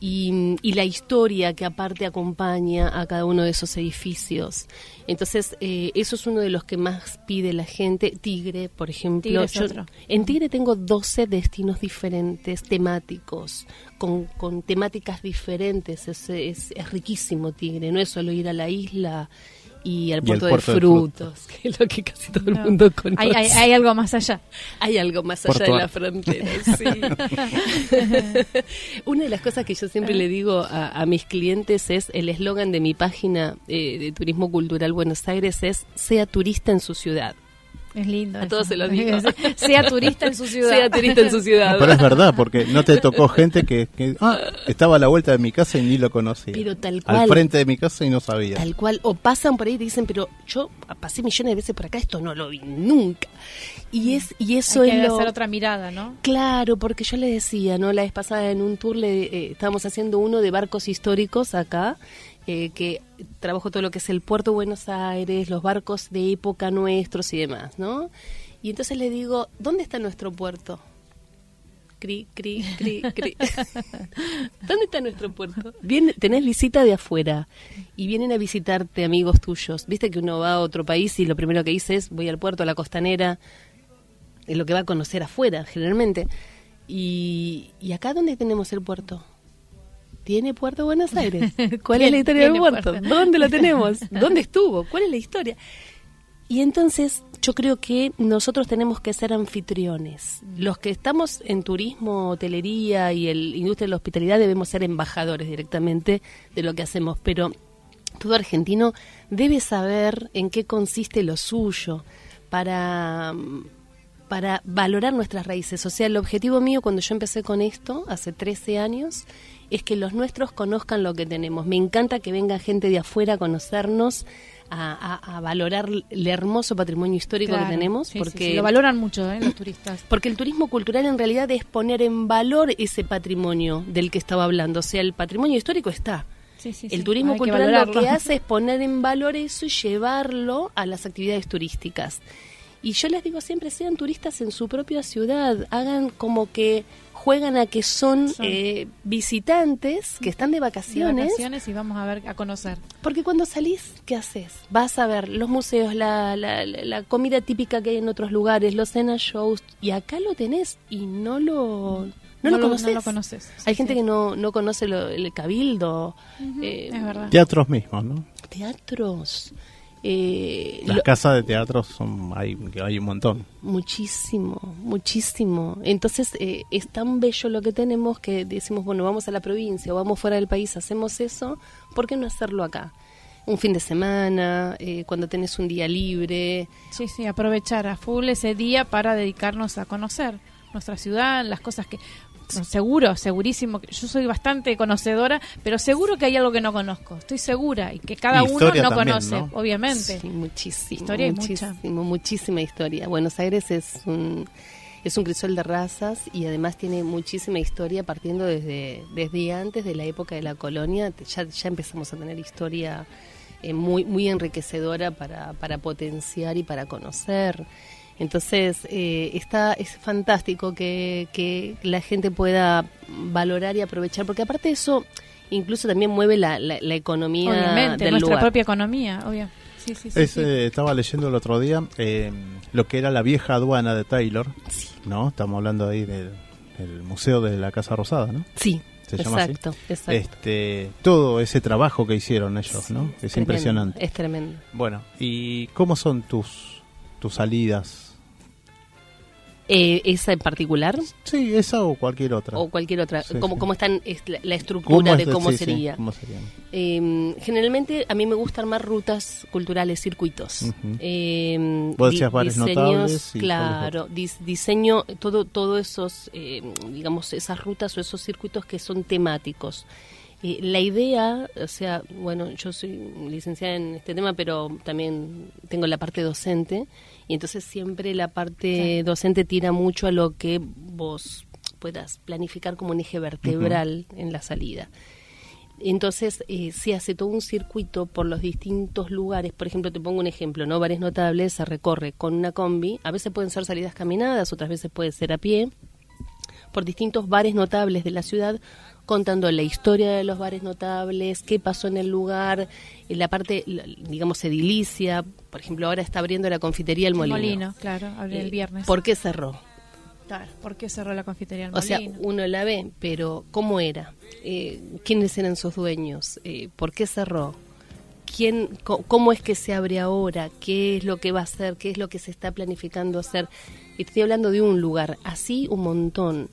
Y, y la historia que aparte acompaña a cada uno de esos edificios. Entonces, eh, eso es uno de los que más pide la gente. Tigre, por ejemplo. Tigre Yo- otro. en Tigre tengo 12 destinos diferentes, temáticos, con, con temáticas diferentes. Es, es, es riquísimo Tigre, no es solo ir a la isla y al Y puerto, de de frutos, que es lo que casi todo el mundo conoce. Hay, hay, hay algo más allá. Hay algo más allá de la frontera, (laughs) sí. (laughs) Una de las cosas que yo siempre le digo a, a mis clientes es el eslogan de mi página eh, de Turismo Cultural Buenos Aires es sea turista en su ciudad. Es lindo. A eso. todos se lo (laughs) digo. sea turista en su (laughs) ciudad. Sea turista en su ciudad. Pero es verdad, porque no te tocó gente que, que, ah, estaba a la vuelta de mi casa y ni lo conocía. Pero tal Al cual. frente de mi casa y no sabía. Tal cual, o pasan por ahí y te dicen, pero yo pasé millones de veces por acá, esto no lo vi nunca. Y es y eso Hay que es lo hacer otra mirada, ¿no? Claro, porque yo le decía, ¿no? La vez pasada en un tour le eh, estábamos haciendo uno de barcos históricos acá, eh, que trabajo todo lo que es el puerto de Buenos Aires, los barcos de época nuestros y demás, ¿no? Y entonces le digo, ¿dónde está nuestro puerto? Cri, cri, cri, cri. (laughs) ¿Dónde está nuestro puerto? Viene, tenés visita de afuera y vienen a visitarte amigos tuyos. Viste que uno va a otro país y lo primero que dice es voy al puerto, a la costanera, es lo que va a conocer afuera, generalmente. Y, ¿y acá dónde tenemos el puerto? ¿Tiene puerto Buenos Aires? (laughs) ¿Cuál es la historia del puerto? puerto. ¿Dónde lo tenemos? (laughs) ¿Dónde estuvo? ¿Cuál es la historia? Y entonces yo creo que nosotros tenemos que ser anfitriones. Los que estamos en turismo, hotelería y el industria de la hospitalidad debemos ser embajadores directamente de lo que hacemos, pero todo argentino debe saber en qué consiste lo suyo para para valorar nuestras raíces. O sea, el objetivo mío cuando yo empecé con esto, hace 13 años, es que los nuestros conozcan lo que tenemos. Me encanta que venga gente de afuera a conocernos, a, a- a valorar el hermoso patrimonio histórico Claro, que tenemos, sí, porque sí, lo valoran mucho, ¿eh? Los turistas. porque el turismo cultural en realidad es poner en valor ese patrimonio del que estaba hablando. O sea, el patrimonio histórico está. Sí, sí. El turismo Hay que cultural lo que hace es poner en valor eso y llevarlo a las actividades turísticas. Y yo les digo siempre, sean turistas en su propia ciudad, hagan como que juegan a que son, Son. eh, visitantes que están de De vacaciones, vacaciones y vamos a ver, a conocer. porque cuando salís, ¿qué haces? Vas a ver los museos, la, la, la- la comida típica que hay en otros lugares, los cena shows, y acá lo tenés y no lo, no lo conoces. No lo conoces. Sí, Hay gente sí. que no, no conoce lo- el cabildo, eh, Es verdad. Teatros mismos, ¿no? teatros. Eh, Las lo- casas de teatro son hay, hay un montón. muchísimo, muchísimo. Entonces eh, es tan bello lo que tenemos que decimos, bueno, vamos a la provincia o vamos fuera del país, hacemos eso, ¿por qué no hacerlo acá? Un fin de semana, eh, cuando tenés un día libre. Sí, sí, aprovechar a full ese día para dedicarnos a conocer nuestra ciudad, las cosas que... seguro, segurísimo. que Yo soy bastante conocedora, pero seguro que hay algo que no conozco. Estoy segura y que cada Y uno no también, conoce, ¿no? obviamente. Sí, muchísimo. Historia mucha. muchísima historia. Buenos Aires es un, es un crisol de razas y además tiene muchísima historia partiendo desde, desde antes de la época de la colonia. Ya, ya empezamos a tener historia eh, muy, muy enriquecedora para, para potenciar y para conocer. Entonces, eh, está, es fantástico que, que la gente pueda valorar y aprovechar, porque aparte de eso, incluso también mueve la, la, la economía Obviamente, del nuestra lugar. propia economía, obvio. Sí, sí, sí, Es, sí. eh, estaba leyendo el otro día eh, lo que era la vieja aduana de Taylor, ¿no? Estamos hablando ahí del, del Museo de la Casa Rosada, ¿no? Sí, Se llama así. exacto. Este, todo ese trabajo que hicieron ellos, ¿no? Es Tremendo, impresionante. Es tremendo. Bueno, ¿y cómo son tus tus salidas? Eh, ¿Esa en particular Sí, esa o cualquier otra. o cualquier otra? Sí, ¿Cómo, sí. cómo están es la, estructura de es- cómo sí, sería? cómo? Eh, generalmente a mí me gustan más rutas culturales, circuitos. Ujú. Eh, Vos di- decías bares diseños, claro, dis- diseño, todo, todo esos, eh, digamos, esas rutas o esos circuitos que son temáticos. Eh, la idea, o sea, bueno, yo soy licenciada en este tema, pero también tengo la parte docente, y entonces siempre la parte docente tira mucho a lo que vos puedas planificar como un eje vertebral en la salida. Entonces eh, se hace todo un circuito por los distintos lugares. Por ejemplo, te pongo un ejemplo, ¿no? Bares notables se recorre con una combi. A veces pueden ser salidas caminadas, otras veces puede ser a pie. Por distintos bares notables de la ciudad, contando la historia de los bares notables, qué pasó en el lugar, en la parte, digamos, edilicia. Por ejemplo, ahora está abriendo la confitería El El Molino. Molino, claro, abre el Eh, viernes. ¿Por qué cerró? Claro, ¿por qué cerró la confitería El O sea, Molino? uno la ve, pero ¿cómo era? Eh, ¿Quiénes eran sus dueños? Eh, ¿Por qué cerró? ¿Quién, ¿Cómo es que se abre ahora? ¿Qué es lo que va a hacer? ¿Qué es lo que se está planificando hacer? Estoy hablando de un lugar, así un montón.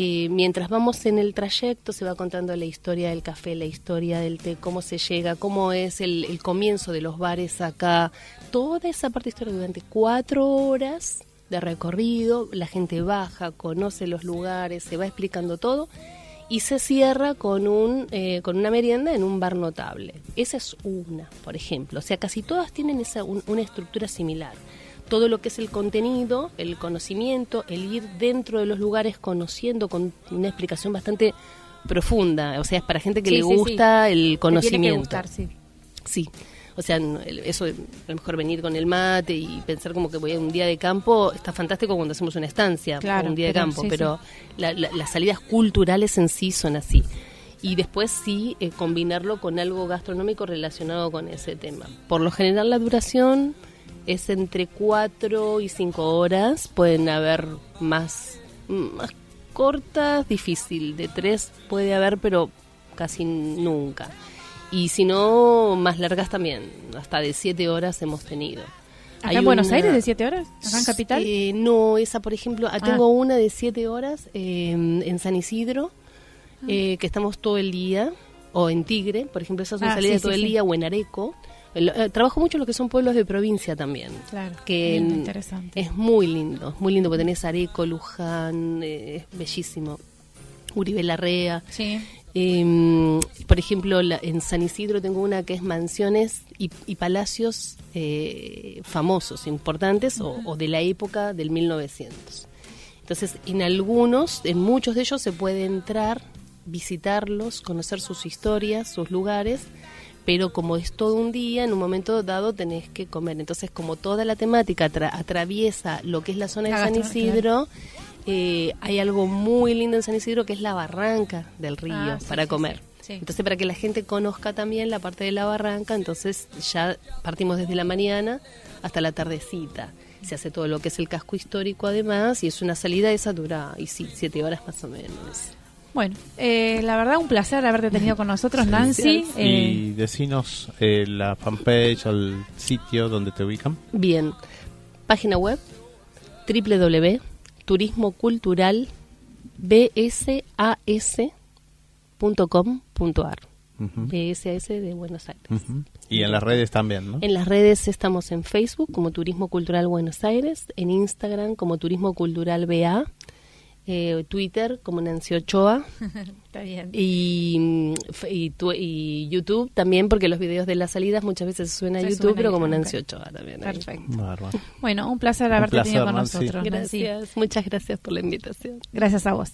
Eh, mientras vamos en el trayecto se va contando la historia del café, la historia del té, cómo se llega, cómo es el, el comienzo de los bares acá. Toda esa parte histórica durante cuatro horas de recorrido, la gente baja, conoce los lugares, se va explicando todo y se cierra con un eh, con una merienda en un bar notable. Esa es una, por ejemplo. O sea, casi todas tienen esa un- una estructura similar. Todo lo que es el contenido, el conocimiento, el ir dentro de los lugares conociendo con una explicación bastante profunda. O sea, es para gente que Sí, le sí, sí. gusta el Te tiene que conocimiento. gustar, sí. Sí, o sea, eso, a lo mejor venir con el mate y pensar como que voy a un día de campo, está fantástico cuando hacemos una estancia, Claro, un día de pero campo, sí, pero la- la- las salidas culturales en sí son así. Y después sí eh, combinarlo con algo gastronómico relacionado con ese tema. Por lo general la duración es entre 4 y 5 horas, pueden haber más, más cortas, difícil, de 3 puede haber, pero casi nunca. Y si no, más largas también, hasta de 7 horas hemos tenido. ¿Acá Hay en Buenos una- Aires de 7 horas? ¿Acá en Capital? Eh, no, esa por ejemplo, ah, Ah. tengo una de 7 horas eh, en San Isidro, Ah. eh, que estamos todo el día, o en Tigre, por ejemplo, esa es una Ah, salida sí, todo sí, el sí. día, o en Areco. El- eh, trabajo mucho en lo que son pueblos de provincia también. Claro, Que lindo, en- interesante. Es muy lindo, muy lindo, porque tenés Areco, Luján, eh, es bellísimo. Uribe Larrea. Sí. Eh, por ejemplo, la- en San Isidro tengo una que es mansiones y, y palacios eh, famosos, importantes, o, o de la época del 1900. Entonces, en algunos, en muchos de ellos se puede entrar visitarlos, conocer sus historias, sus lugares, pero como es todo un día, en un momento dado tenés que comer. Entonces, como toda la temática atra- atraviesa lo que es la zona La de San Isidro, eh, hay algo muy lindo en San Isidro que es la barranca del río Ah, para sí, comer. sí, sí. Entonces, para que la gente conozca también la parte de la barranca, entonces ya partimos desde la mañana hasta la tardecita. Se hace todo lo que es el casco histórico además y es una salida esa dura, y sí, siete horas más o menos. Bueno, eh, la verdad un placer haberte tenido con nosotros, Nancy. Eh, Y decinos eh, la fanpage o el sitio donde te ubican. Bien, página web www.turismoculturalbsas.com.ar Ujú, BSAS de Buenos Aires. Y en las redes también, ¿no? En las redes estamos en Facebook como Turismo Cultural Buenos Aires, en Instagram como Turismo Cultural BA, eh, Twitter como Nancy Ochoa (laughs) está bien. y, mm, y, tu- y YouTube también porque los videos de las salidas muchas veces se suben a Se YouTube, suben pero ahí, como. Nancy Ochoa también. ahí. Perfecto. Bárbaro. Bueno, un placer haberte placer, tenido con Nancy. nosotros. Nancy. Gracias, muchas gracias por la invitación. Gracias a vos.